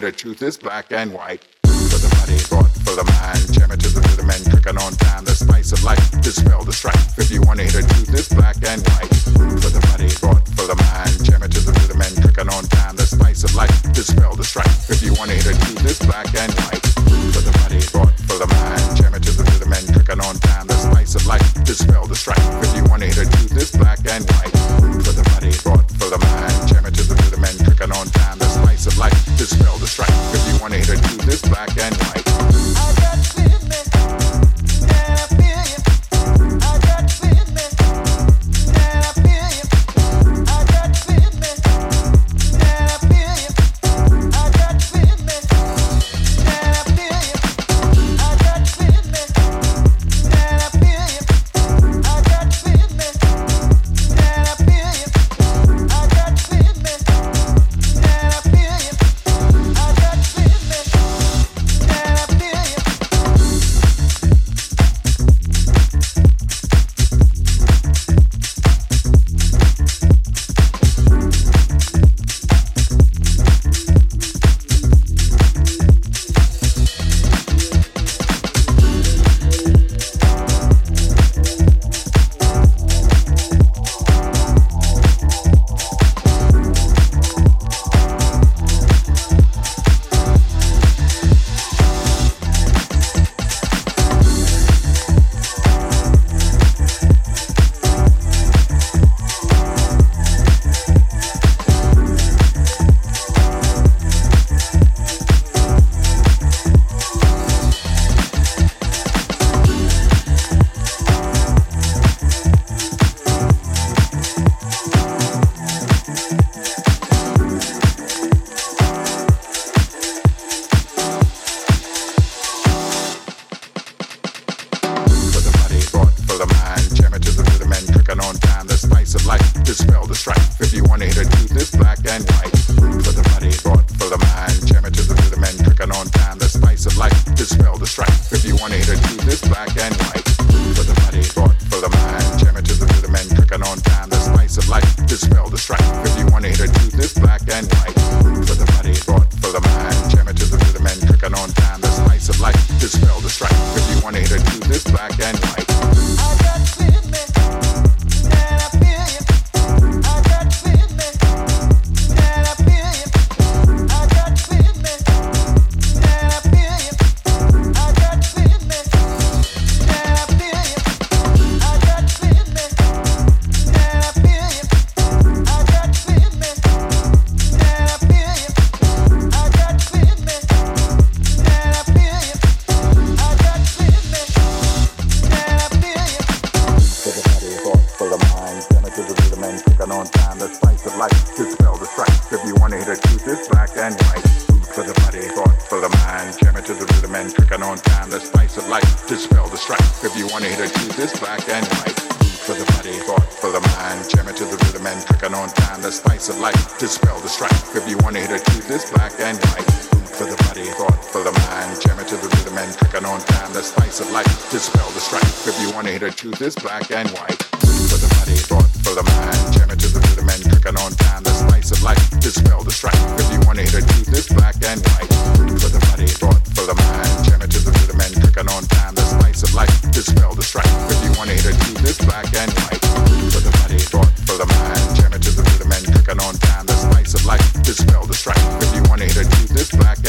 The truth is black and white. Food for the body, thought for the mind. Jam it to the rhythm and cooking on time. The spice of life, dispel the strife. If you want to hear the truth,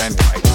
and white.